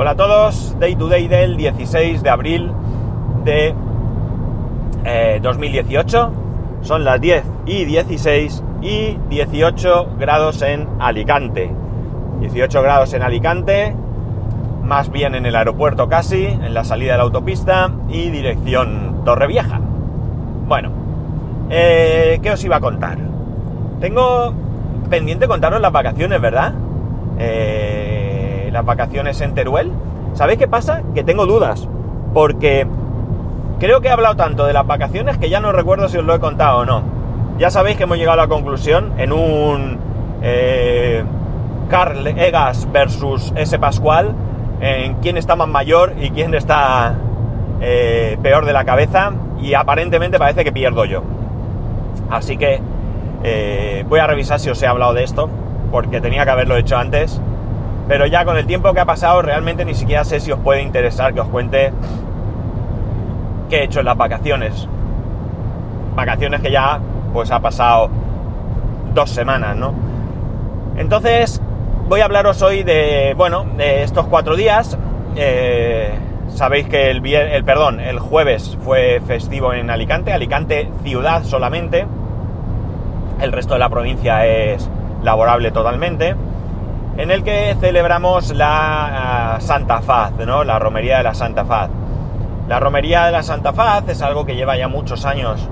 Hola a todos, Day to Day del 16 de abril de 2018. Eh, Son las 10 y 16 y 18 grados en Alicante. 18 grados en Alicante, más bien en el aeropuerto casi, en la salida de la autopista y dirección Torrevieja. Bueno, eh, ¿qué os iba a contar? Tengo pendiente contaros las vacaciones, ¿verdad? Eh, las vacaciones en Teruel. ¿Sabéis qué pasa? Que tengo dudas. Porque creo que he hablado tanto de las vacaciones que ya no recuerdo si os lo he contado o no. Ya sabéis que hemos llegado a la conclusión en un eh, Carl Egas versus S. Pascual en quién está más mayor y quién está eh, peor de la cabeza y aparentemente parece que pierdo yo. Así que eh, voy a revisar si os he hablado de esto, porque tenía que haberlo hecho antes. Pero ya con el tiempo que ha pasado, realmente ni siquiera sé si os puede interesar que os cuente qué he hecho en las vacaciones. Vacaciones que ya pues ha pasado dos semanas, ¿no? Entonces, voy a hablaros hoy de, bueno, de estos cuatro días. Eh, sabéis que el, el, perdón, el jueves fue festivo en Alicante, Alicante ciudad solamente. El resto de la provincia es laborable totalmente. En el que celebramos la uh, Santa Faz, ¿no? La romería de la Santa Faz. La romería de la Santa Faz es algo que lleva ya muchos años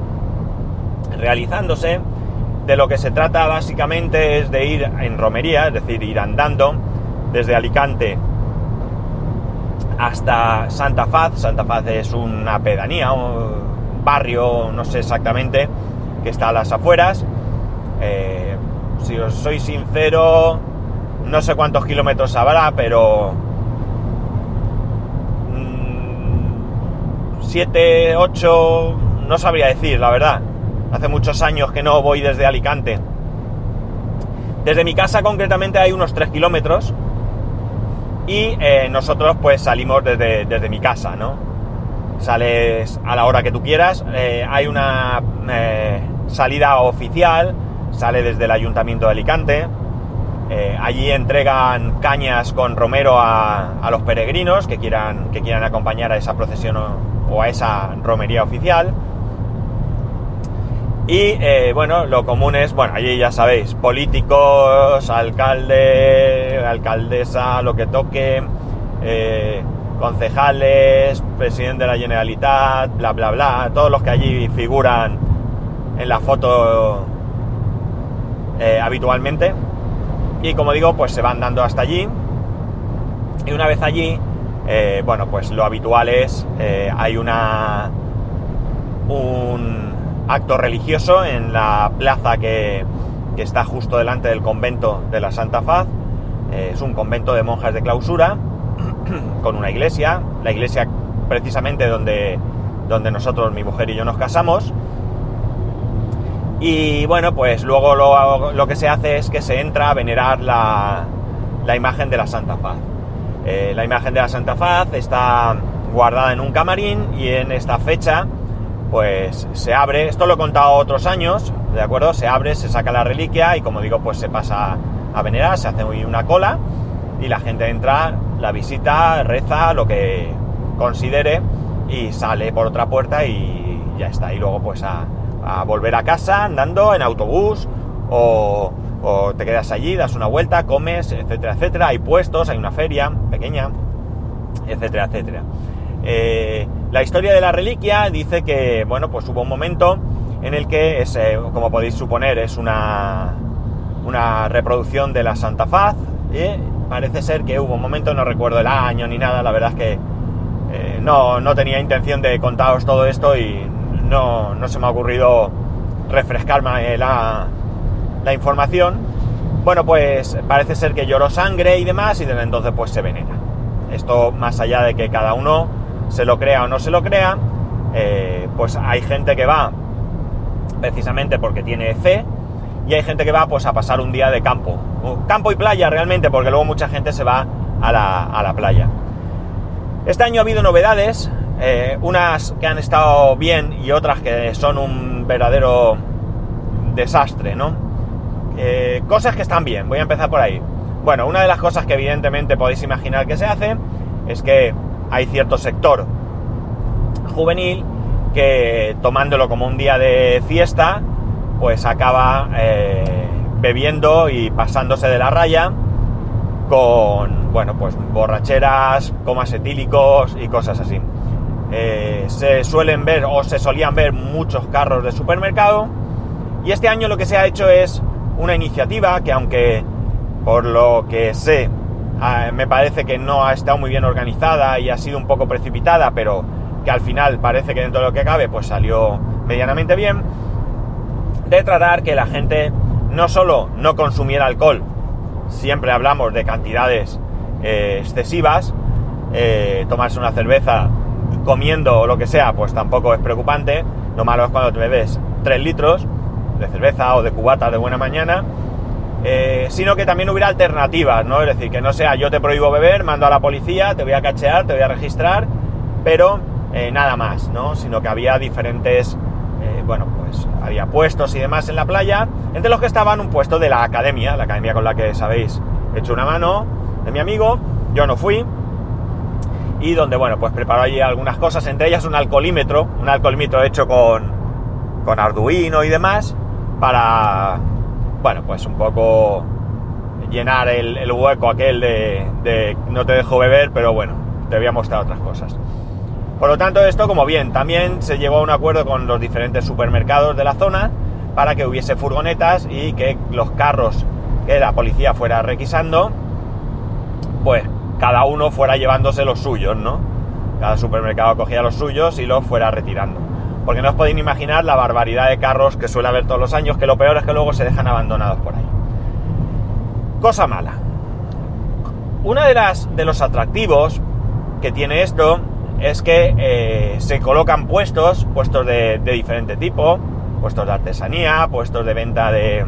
realizándose de lo que se trata básicamente es de ir en romería, es decir, ir andando desde Alicante hasta Santa Faz. Santa Faz es una pedanía, un barrio, no sé exactamente, que está a las afueras. Eh, si os soy sincero, no sé cuántos kilómetros habrá, pero 7, mm, 8, no sabría decir, la verdad. Hace muchos años que no voy desde Alicante. Desde mi casa concretamente hay unos 3 kilómetros y eh, nosotros pues salimos desde, desde, mi casa, ¿no? Sales a la hora que tú quieras. Eh, hay una eh, salida oficial, sale desde el Ayuntamiento de Alicante. Eh, allí entregan cañas con romero a, los peregrinos que quieran, que quieran acompañar a esa procesión o, a esa romería oficial. Y eh, bueno, lo común es, bueno, allí ya sabéis, políticos, alcalde, alcaldesa, lo que toque, eh, concejales, presidente de la Generalitat, bla, bla, bla, todos los que allí figuran en la foto habitualmente. Y como digo, pues se van dando hasta allí. Y una vez allí, eh, bueno, pues lo habitual es, hay una... un acto religioso en la plaza que, que, está justo delante del convento de la Santa Faz. Eh, es un convento de monjas de clausura con una iglesia, la iglesia precisamente donde, donde nosotros, mi mujer y yo nos casamos. Y bueno, pues luego lo, lo que se hace es que se entra a venerar la, la imagen de la Santa Faz. Eh, la imagen de la Santa Faz está guardada en un camarín y en esta fecha pues se abre, esto lo he contado otros años, ¿de acuerdo? Se abre, se saca la reliquia y como digo, pues se pasa a venerar, se hace una cola y la gente entra, la visita, reza, lo que considere y sale por otra puerta y ya está. Y luego pues a, a volver a casa andando en autobús o, te quedas allí, das una vuelta, comes, etcétera, etcétera. Hay puestos, hay una feria pequeña, etcétera, etcétera. Eh, la historia de la reliquia dice que, bueno, pues hubo un momento en el que, es, eh, como podéis suponer, es una, una reproducción de la Santa Faz. Y parece ser que hubo un momento, no recuerdo el año ni nada, la verdad es que eh, no, no, tenía intención de contaros todo esto y no, no se me ha ocurrido refrescarme la, la, información. Bueno, pues parece ser que lloró sangre y demás y desde entonces pues se venera. Esto más allá de que cada uno se lo crea o no se lo crea, eh, pues hay gente que va precisamente porque tiene fe y hay gente que va pues a pasar un día de campo. Campo y playa realmente, porque luego mucha gente se va a la, a la playa. Este año ha habido novedades, eh, unas que han estado bien y otras que son un verdadero desastre, ¿no? Eh, cosas que están bien, voy a empezar por ahí. Bueno, una de las cosas que evidentemente podéis imaginar que se hace es que hay cierto sector juvenil que tomándolo como un día de fiesta, pues acaba eh, bebiendo y pasándose de la raya con, bueno, pues borracheras, comas etílicos y cosas así. Eh, se suelen ver o se solían ver muchos carros de supermercado. Y este año lo que se ha hecho es una iniciativa que aunque por lo que sé ah, me parece que no ha estado muy bien organizada y ha sido un poco precipitada, pero que al final parece que dentro de lo que cabe pues salió medianamente bien, de tratar que la gente no solo no consumiera alcohol, siempre hablamos de cantidades eh, excesivas, eh, tomarse una cerveza comiendo o lo que sea, pues tampoco es preocupante, lo malo es cuando te bebes 3 litros de cerveza o de cubata de buena mañana, eh, sino que también hubiera alternativas, ¿no? Es decir, que no sea yo te prohíbo beber, mando a la policía, te voy a cachear, te voy a registrar, pero nada más, ¿no? Sino que había diferentes bueno, pues había puestos y demás en la playa, entre los que estaban un puesto de la academia, la academia con la que sabéis, he hecho una mano de mi amigo, yo no fui, y donde, bueno, pues preparó allí algunas cosas, entre ellas un alcoholímetro, un alcoholímetro hecho con, con Arduino y demás, para, bueno, pues un poco llenar el, hueco aquel de, de no te dejo beber, pero bueno, te voy a mostrar otras cosas. Por lo tanto, esto como bien, también se llegó a un acuerdo con los diferentes supermercados de la zona para que hubiese furgonetas y que los carros que la policía fuera requisando, pues cada uno fuera llevándose los suyos, ¿no? Cada supermercado cogía los suyos y los fuera retirando. Porque no os podéis imaginar la barbaridad de carros que suele haber todos los años, que lo peor es que luego se dejan abandonados por ahí. Cosa mala. Una de las de los atractivos que tiene esto es que eh, se colocan puestos, puestos de, diferente tipo, puestos de artesanía, puestos de venta de,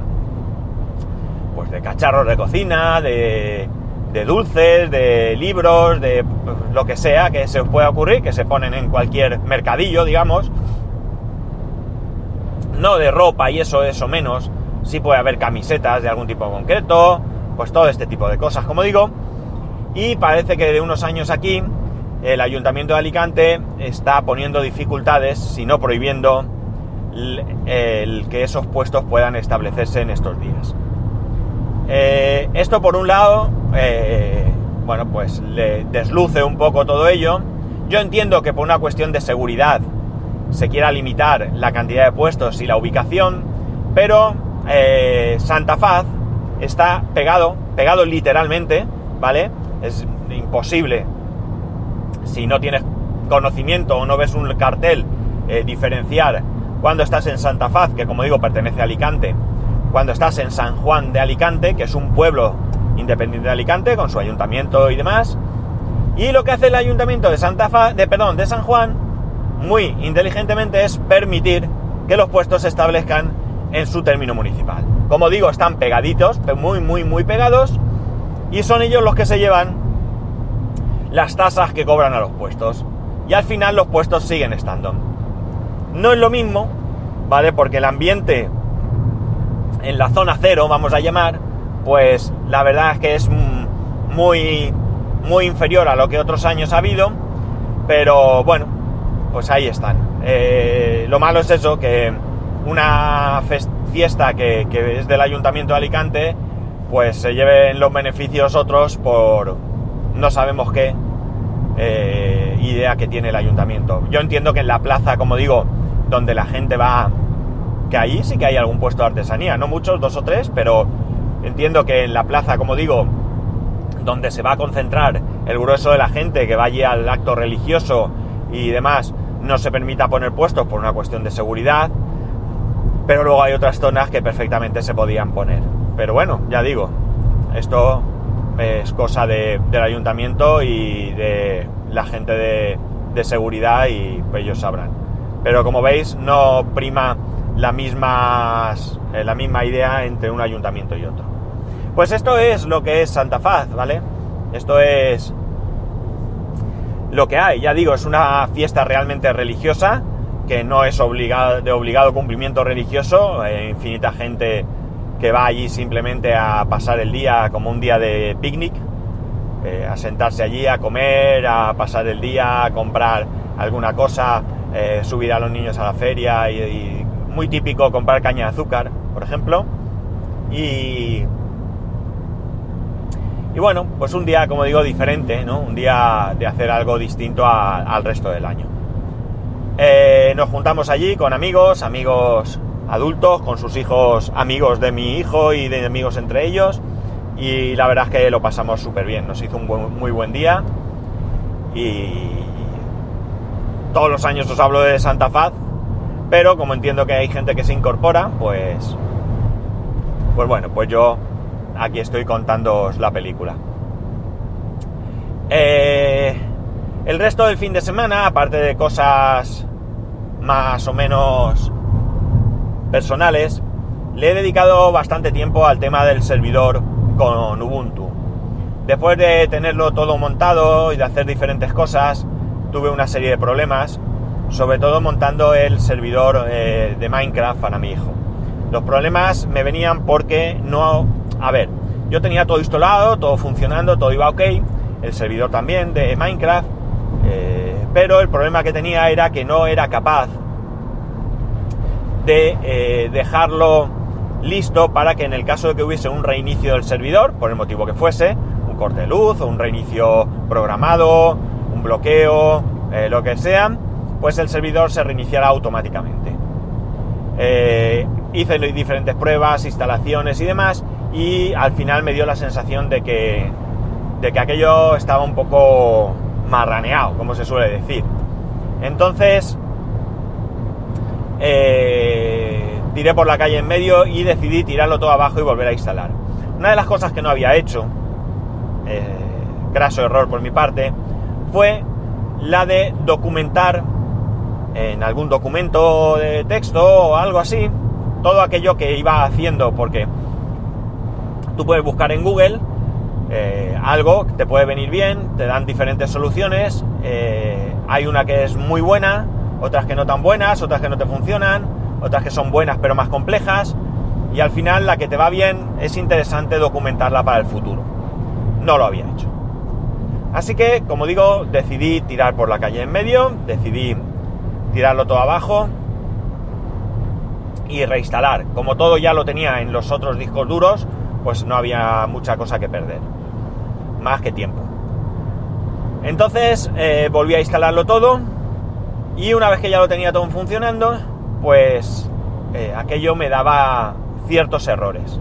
pues de cacharros de cocina, de, de dulces, de libros, de lo que sea que se os pueda ocurrir, que se ponen en cualquier mercadillo, digamos. No de ropa y eso, eso menos. Sí puede haber camisetas de algún tipo concreto, pues todo este tipo de cosas, como digo. Y parece que de unos años aquí el Ayuntamiento de Alicante está poniendo dificultades, si no prohibiendo, el, que esos puestos puedan establecerse en estos días. Eh, esto por un lado, eh, bueno, pues le desluce un poco todo ello. Yo entiendo que por una cuestión de seguridad se quiera limitar la cantidad de puestos y la ubicación, pero eh, Santa Faz está pegado, pegado literalmente, ¿vale? Es imposible si no tienes conocimiento o no ves un cartel, eh, diferenciar cuando estás en Santa Faz, que como digo pertenece a Alicante, cuando estás en San Juan de Alicante, que es un pueblo independiente de Alicante, con su ayuntamiento y demás. Y lo que hace el ayuntamiento de Santa Faz, de perdón, de San Juan, muy inteligentemente es permitir que los puestos se establezcan en su término municipal. Como digo, están pegaditos, muy, muy, muy pegados, y son ellos los que se llevan las tasas que cobran a los puestos. Y al final los puestos siguen estando. No es lo mismo, ¿vale? Porque el ambiente en la zona cero, vamos a llamar, pues la verdad es que es muy, muy inferior a lo que otros años ha habido. Pero bueno, pues ahí están. Eh, lo malo es eso, que una fiesta que, que es del Ayuntamiento de Alicante, pues se lleven los beneficios otros por, no sabemos qué eh, idea que tiene el ayuntamiento. Yo entiendo que en la plaza, como digo, donde la gente va, que ahí sí que hay algún puesto de artesanía, no muchos, dos o tres, pero entiendo que en la plaza, como digo, donde se va a concentrar el grueso de la gente que vaya al acto religioso y demás, no se permita poner puestos por una cuestión de seguridad, pero luego hay otras zonas que perfectamente se podían poner. Pero bueno, ya digo, esto es cosa del ayuntamiento y de la gente de, seguridad y ellos sabrán. Pero como veis, no prima la misma, eh, la misma idea entre un ayuntamiento y otro. Pues esto es lo que es Santa Faz, ¿vale? Esto es lo que hay. Ya digo, es una fiesta realmente religiosa, que no es de obligado cumplimiento religioso. Hay infinita gente que va allí simplemente a pasar el día como un día de picnic. eh, a sentarse allí, a comer, a pasar el día, a comprar alguna cosa, eh, subir a los niños a la feria y, muy típico comprar caña de azúcar, por ejemplo. Y, y bueno, pues un día, como digo, diferente, ¿no? Un día de hacer algo distinto al resto del año. Eh, nos juntamos allí con amigos, amigos adultos, con sus hijos, amigos de mi hijo y de amigos entre ellos y la verdad es que lo pasamos súper bien, nos hizo un muy buen día y todos los años os hablo de Santa Faz, pero como entiendo que hay gente que se incorpora, pues pues bueno, pues yo aquí estoy contándoos la película. Eh, el resto del fin de semana, aparte de cosas más o menos personales, le he dedicado bastante tiempo al tema del servidor con Ubuntu. Después de tenerlo todo montado y de hacer diferentes cosas, tuve una serie de problemas, sobre todo montando el servidor eh, de Minecraft para mi hijo. Los problemas me venían porque no... A ver, yo tenía todo instalado, todo funcionando, todo iba ok, el servidor también de Minecraft, eh, pero el problema que tenía era que no era capaz de eh, dejarlo listo para que en el caso de que hubiese un reinicio del servidor, por el motivo que fuese, un corte de luz o un reinicio programado, un bloqueo, eh, lo que sea, pues el servidor se reiniciará automáticamente. Hice diferentes pruebas, instalaciones y demás, y al final me dio la sensación de que, de que aquello estaba un poco marraneado, como se suele decir. Entonces, eh, tiré por la calle en medio y decidí tirarlo todo abajo y volver a instalar. Una de las cosas que no había hecho, eh, graso error por mi parte, fue la de documentar en algún documento de texto o algo así todo aquello que iba haciendo, porque tú puedes buscar en Google eh, algo, te puede venir bien, te dan diferentes soluciones, eh, hay una que es muy buena, otras que no tan buenas, otras que no te funcionan, otras que son buenas pero más complejas, y al final la que te va bien es interesante documentarla para el futuro. No lo había hecho. Así que, como digo, decidí tirar por la calle en medio, decidí tirarlo todo abajo y reinstalar. Como todo ya lo tenía en los otros discos duros, pues no había mucha cosa que perder. Más que tiempo. Entonces eh, volví a instalarlo todo y una vez que ya lo tenía todo funcionando, pues eh, aquello me daba ciertos errores.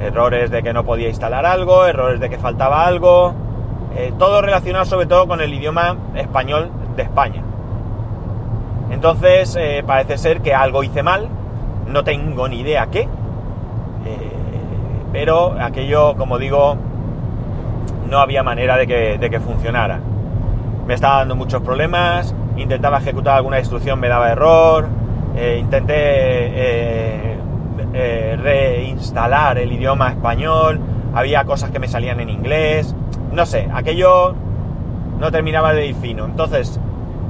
Errores de que no podía instalar algo, errores de que faltaba algo, eh, todo relacionado sobre todo con el idioma español de España. Entonces parece ser que algo hice mal, no tengo ni idea qué, pero aquello, como digo, no había manera de que, de que funcionara. Me estaba dando muchos problemas, intentaba ejecutar alguna instrucción, me daba error, eh, intenté eh, eh, reinstalar el idioma español, había cosas que me salían en inglés, no sé, aquello no terminaba de ir fino. Entonces,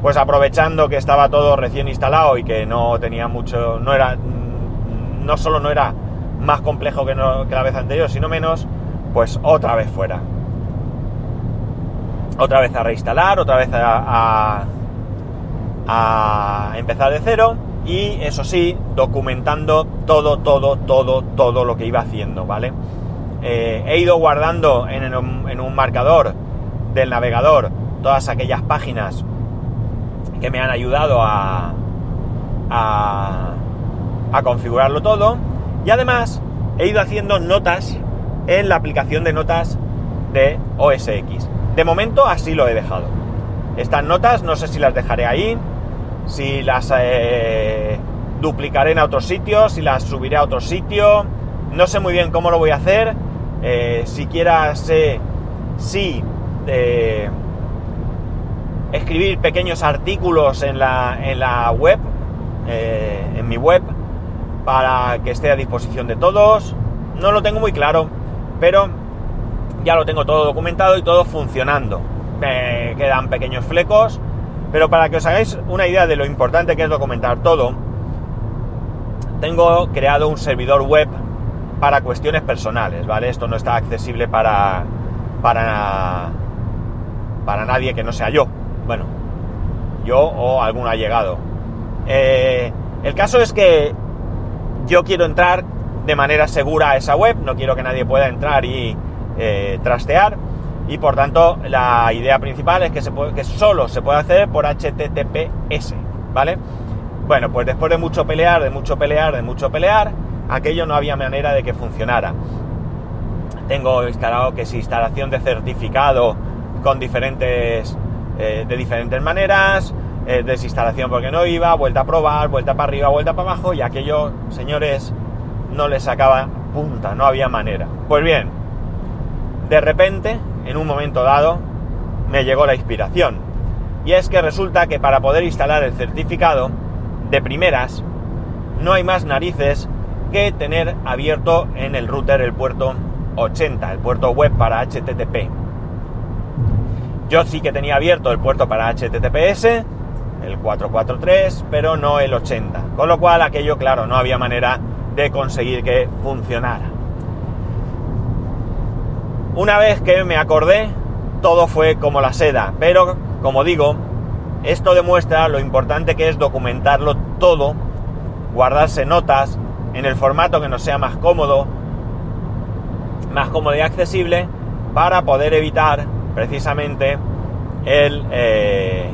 pues aprovechando que estaba todo recién instalado y que no tenía mucho, no era, no solo no era más complejo que, la vez anterior, sino menos, pues otra vez fuera. Otra vez a reinstalar, otra vez a, empezar de cero y eso sí, documentando todo, todo, todo, todo lo que iba haciendo, ¿vale? Eh, he ido guardando en, un marcador del navegador todas aquellas páginas que me han ayudado a, a configurarlo todo y además he ido haciendo notas en la aplicación de notas de OS X. De momento así lo he dejado. Estas notas no sé si las dejaré ahí, si las eh, duplicaré en otro sitio, si las subiré a otro sitio, no sé muy bien cómo lo voy a hacer, eh, siquiera sé si eh, escribir pequeños artículos en la, en la web, en mi web, para que esté a disposición de todos, no lo tengo muy claro, pero ya lo tengo todo documentado y todo funcionando. Me quedan pequeños flecos, pero para que os hagáis una idea de lo importante que es documentar todo, tengo creado un servidor web para cuestiones personales, ¿vale? Esto no está accesible para, para, para nadie que no sea yo. Bueno, yo o algún allegado. Eh, el caso es que yo quiero entrar de manera segura a esa web, no quiero que nadie pueda entrar y eh, trastear y por tanto la idea principal es que, se puede, que solo se puede hacer por HTTPS, ¿vale? Bueno, pues después de mucho pelear, de mucho pelear, de mucho pelear, aquello no había manera de que funcionara. Tengo instalado que es instalación de certificado con diferentes, eh, de diferentes maneras, eh, desinstalación porque no iba, vuelta a probar, vuelta para arriba, vuelta para abajo, y aquello, señores, no le sacaba punta, no había manera. Pues bien, de repente, en un momento dado, me llegó la inspiración. Y es que resulta que para poder instalar el certificado, de primeras, no hay más narices que tener abierto en el router el puerto 80, el puerto web para HTTP. Yo sí que tenía abierto el puerto para HTTPS, el 443, pero no el 80. Con lo cual aquello, claro, no había manera de conseguir que funcionara. Una vez que me acordé, todo fue como la seda, pero como digo, esto demuestra lo importante que es documentarlo todo, guardarse notas en el formato que nos sea más cómodo, más cómodo y accesible, para poder evitar precisamente el eh,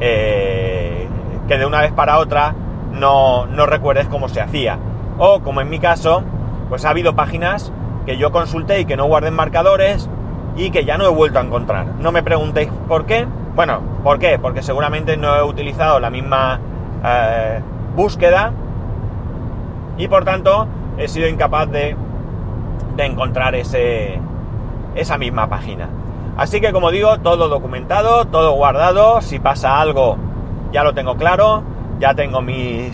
eh, que de una vez para otra no, no recuerdes cómo se hacía. O como en mi caso, pues ha habido páginas que yo consulté y que no guarden marcadores y que ya no he vuelto a encontrar. No me preguntéis por qué. Bueno, ¿por qué? Porque seguramente no he utilizado la misma eh, búsqueda y por tanto he sido incapaz de, de encontrar ese, esa misma página. Así que como digo, todo documentado, todo guardado. Si pasa algo, ya lo tengo claro ya tengo mi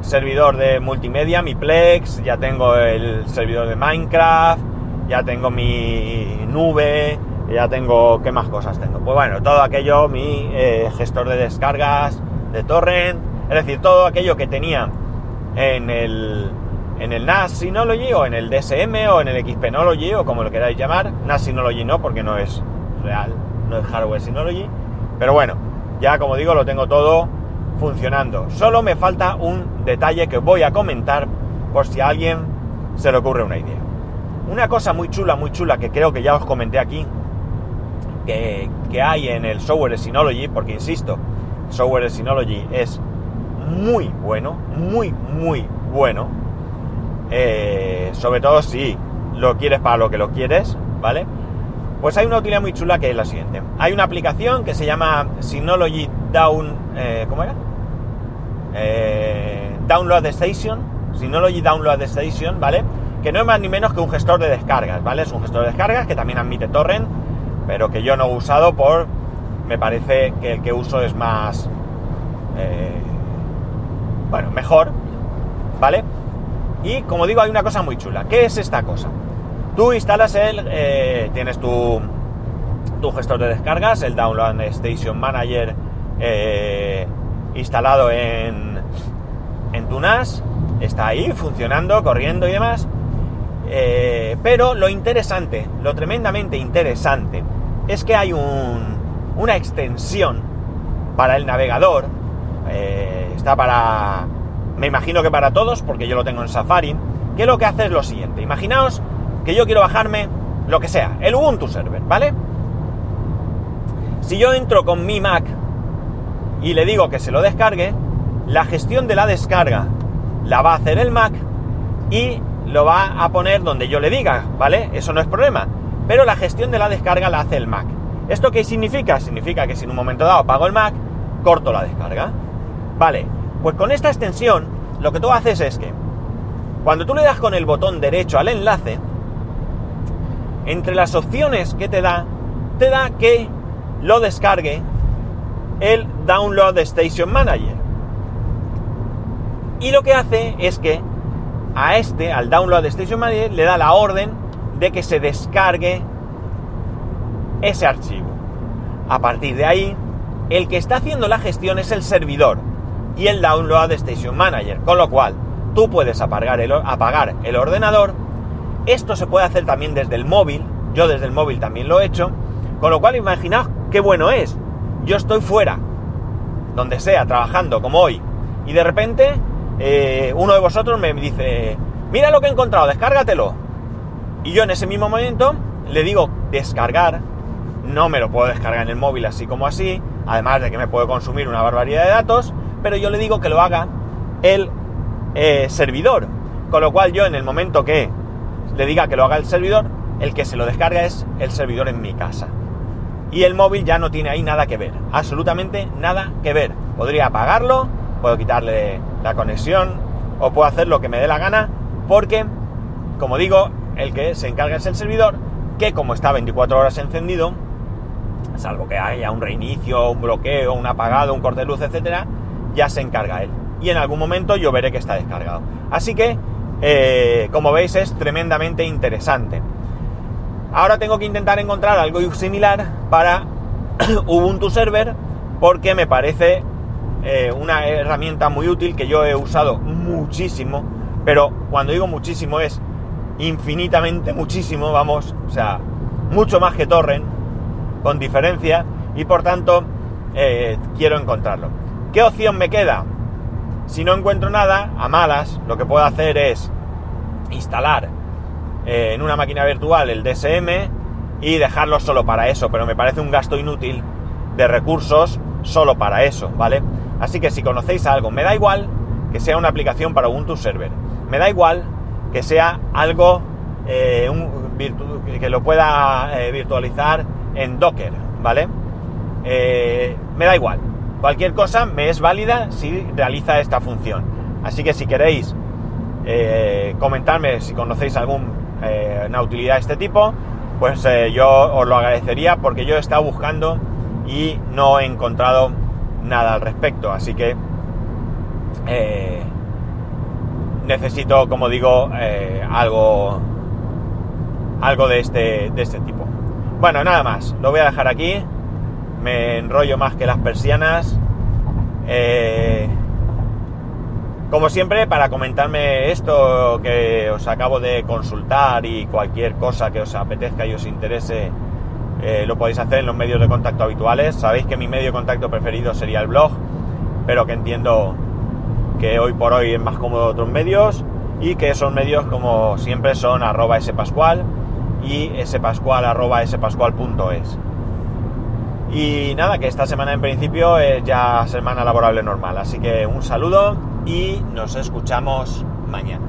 servidor de multimedia, mi Plex, ya tengo el servidor de Minecraft, ya tengo mi nube, ya tengo, ¿qué más cosas tengo? Pues bueno, todo aquello, mi eh, gestor de descargas de torrent, es decir, todo aquello que tenía en el, en el NAS Synology o en el DSM o en el XPnology o como lo queráis llamar, NAS Synology no porque no es real, no es hardware Synology, pero bueno, ya como digo lo tengo todo funcionando. Solo me falta un detalle que voy a comentar por si a alguien se le ocurre una idea. Una cosa muy chula, muy chula que creo que ya os comenté aquí, que, hay en el software Synology, porque insisto, software Synology es muy bueno, muy, muy bueno. Eh, sobre todo si lo quieres para lo que lo quieres, ¿vale? Pues hay una utilidad muy chula que es la siguiente. Hay una aplicación que se llama Synology Down... Eh, ¿Cómo era? Eh, Download Station, Synology Download Station, ¿vale? Que no es más ni menos que un gestor de descargas, ¿vale? Es un gestor de descargas que también admite torrent, pero que yo no he usado por... Me parece que el que uso es más... Eh, bueno, mejor, ¿vale? Y como digo, hay una cosa muy chula. ¿Qué es esta cosa? Tú instalas el... Eh, tienes tu, tu gestor de descargas, el Download Station Manager instalado en, en tu NAS, está ahí funcionando, corriendo y demás. Eh, pero lo interesante, lo tremendamente interesante, es que hay un, una extensión para el navegador. Eh, está para, me imagino que para todos, porque yo lo tengo en Safari, que lo que hace es lo siguiente. Imaginaos que yo quiero bajarme lo que sea, el Ubuntu Server, ¿vale? Si yo entro con mi Mac y le digo que se lo descargue, la gestión de la descarga la va a hacer el Mac y lo va a poner donde yo le diga, ¿vale? Eso no es problema. Pero la gestión de la descarga la hace el Mac. ¿Esto qué significa? Significa que si en un momento dado apago el Mac, corto la descarga. Vale, pues con esta extensión lo que tú haces es que cuando tú le das con el botón derecho al enlace, entre las opciones que te da, te da que lo descargue el Download Station Manager. Y lo que hace es que a este, al Download Station Manager, le da la orden de que se descargue ese archivo. A partir de ahí, el que está haciendo la gestión es el servidor y el Download Station Manager, con lo cual tú puedes apagar el, apagar el ordenador. Esto se puede hacer también desde el móvil, yo desde el móvil también lo he hecho, con lo cual imaginaos qué bueno es. Yo estoy fuera, donde sea, trabajando, como hoy, y de repente eh, uno de vosotros me dice, mira lo que he encontrado, descárgatelo. Y yo en ese mismo momento le digo descargar, no me lo puedo descargar en el móvil así como así, además de que me puede consumir una barbaridad de datos, pero yo le digo que lo haga el eh, servidor. Con lo cual yo en el momento que le diga que lo haga el servidor, el que se lo descarga es el servidor en mi casa. Y el móvil ya no tiene ahí nada que ver, absolutamente nada que ver. Podría apagarlo, puedo quitarle la conexión o puedo hacer lo que me dé la gana porque, como digo, el que se encarga es el servidor que como está 24 horas encendido, salvo que haya un reinicio, un bloqueo, un apagado, un corte de luz, etcétera, ya se encarga él. Y en algún momento yo veré que está descargado. Así que, eh, como veis, es tremendamente interesante. Ahora tengo que intentar encontrar algo similar para Ubuntu Server porque me parece eh, una herramienta muy útil que yo he usado muchísimo, pero cuando digo muchísimo es infinitamente muchísimo, vamos, o sea, mucho más que Torrent, con diferencia, y por tanto eh, quiero encontrarlo. ¿Qué opción me queda? Si no encuentro nada, a malas, lo que puedo hacer es instalar eh, en una máquina virtual el DSM y dejarlo solo para eso, pero me parece un gasto inútil de recursos solo para eso, ¿vale? Así que si conocéis algo, me da igual que sea una aplicación para Ubuntu Server, me da igual que sea algo eh, que lo pueda eh, virtualizar en Docker, ¿vale? Me da igual. Cualquier cosa me es válida si realiza esta función. Así que si queréis comentarme si conocéis alguna utilidad de este tipo, pues yo os lo agradecería porque yo he estado buscando y no he encontrado nada al respecto. Así que eh, necesito, como digo, eh, algo, algo de este, de este tipo. Bueno, nada más. Lo voy a dejar aquí. Me enrollo más que las persianas. Eh, como siempre, para comentarme esto que os acabo de consultar y cualquier cosa que os apetezca y os interese eh, lo podéis hacer en los medios de contacto habituales. Sabéis que mi medio de contacto preferido sería el blog, pero que entiendo que hoy por hoy es más cómodo otros medios y que esos medios, como siempre, son arroba spascual y spascual arroba spascual.es. Y nada, que esta semana en principio es ya semana laborable normal. Así que un saludo y nos escuchamos mañana.